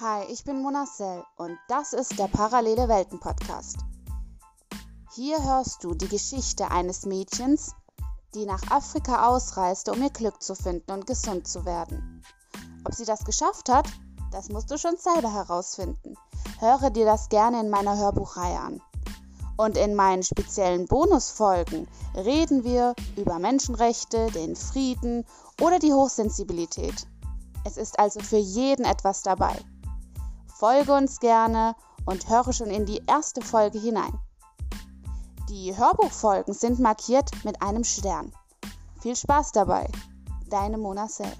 Hi, ich bin Monacel und das ist der Parallele Welten Podcast. Hier hörst du die Geschichte eines Mädchens, die nach Afrika ausreiste, um ihr Glück zu finden und gesund zu werden. Ob sie das geschafft hat, das musst du schon selber herausfinden. Höre dir das gerne in meiner Hörbuchreihe an. Und in meinen speziellen Bonusfolgen reden wir über Menschenrechte, den Frieden oder die Hochsensibilität. Es ist also für jeden etwas dabei. Folge uns gerne und höre schon in die erste Folge hinein. Die Hörbuchfolgen sind markiert mit einem Stern. Viel Spaß dabei. Deine Mona Sell.